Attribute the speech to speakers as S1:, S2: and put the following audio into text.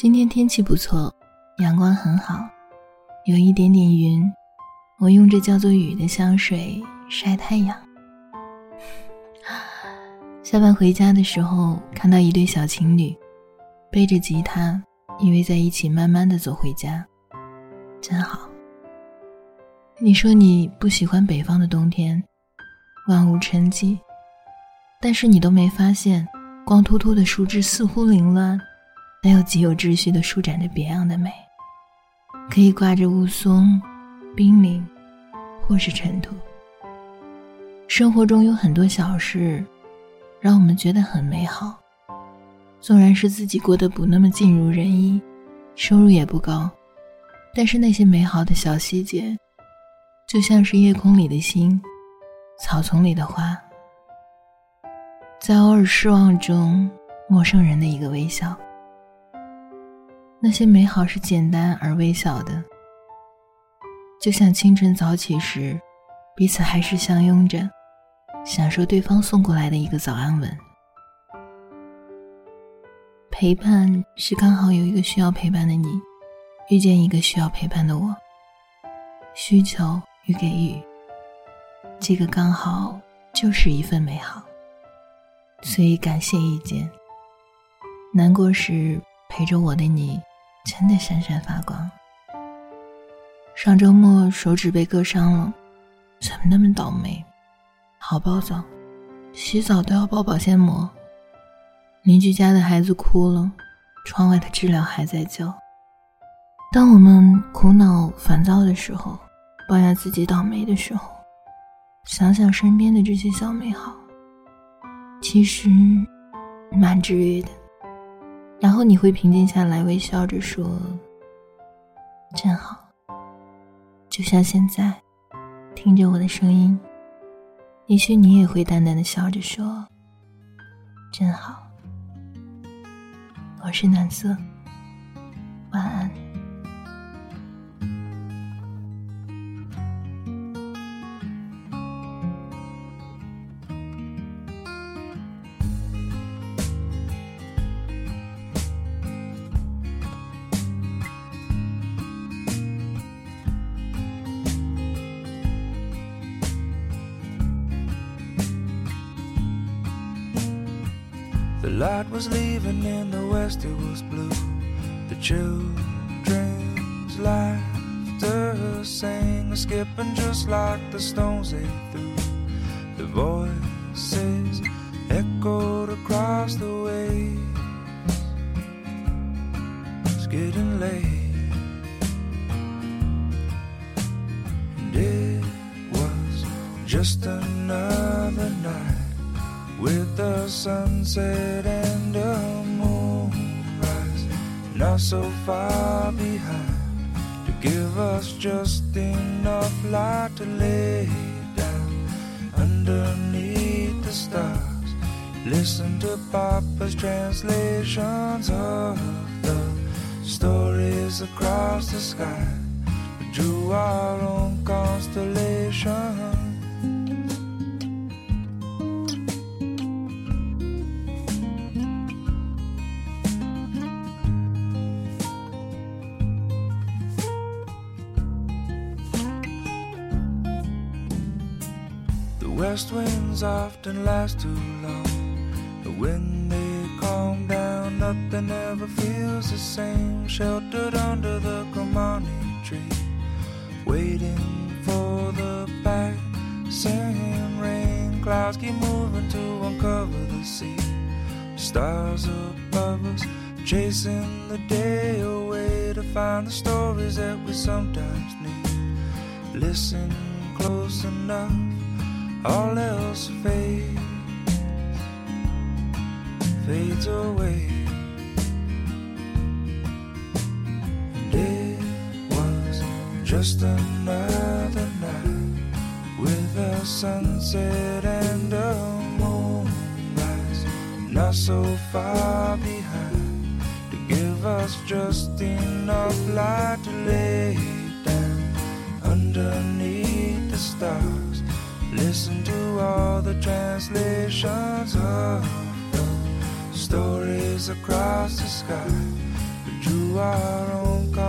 S1: 今天天气不错，阳光很好，有一点点云。我用这叫做雨的香水晒太阳。下班回家的时候，看到一对小情侣背着吉他，依偎在一起，慢慢的走回家，真好。你说你不喜欢北方的冬天，万物沉寂，但是你都没发现，光秃秃的树枝似乎凌乱。但又极有秩序的舒展着别样的美，可以挂着雾凇、冰凌，或是尘土。生活中有很多小事，让我们觉得很美好。纵然是自己过得不那么尽如人意，收入也不高，但是那些美好的小细节，就像是夜空里的星，草丛里的花，在偶尔失望中，陌生人的一个微笑。那些美好是简单而微小的，就像清晨早起时，彼此还是相拥着，享受对方送过来的一个早安吻。陪伴是刚好有一个需要陪伴的你，遇见一个需要陪伴的我。需求与给予，这个刚好就是一份美好。所以感谢遇见。难过时陪着我的你。真的闪闪发光。上周末手指被割伤了，怎么那么倒霉？好暴躁，洗澡都要包保鲜膜。邻居家的孩子哭了，窗外的知了还在叫。当我们苦恼烦躁的时候，抱怨自己倒霉的时候，想想身边的这些小美好，其实蛮治愈的。然后你会平静下来，微笑着说：“真好。”就像现在，听着我的声音，也许你也会淡淡的笑着说：“真好。”我是暖色，晚安。
S2: The light was leaving in the west, it was blue. The children's laughter sang, skipping just like the stones they threw. The voices echoed across the waves. It's getting late, and it was just another night with the sunset and the moonrise not so far behind to give us just enough light to lay down underneath the stars. Listen to papa's translations of the stories across the sky. Drew our west winds often last too long. But when they calm down, nothing ever feels the same. Sheltered under the Gramani tree, waiting for the passing rain. Clouds keep moving to uncover the sea. Stars above us, chasing the day away to find the stories that we sometimes need. Listen close enough all else fades, fades away. And it was just another night with a sunset and a moonrise, not so far behind to give us just enough light to lay down underneath the stars. Listen to all the translations of the stories across the sky. Drew our own constellation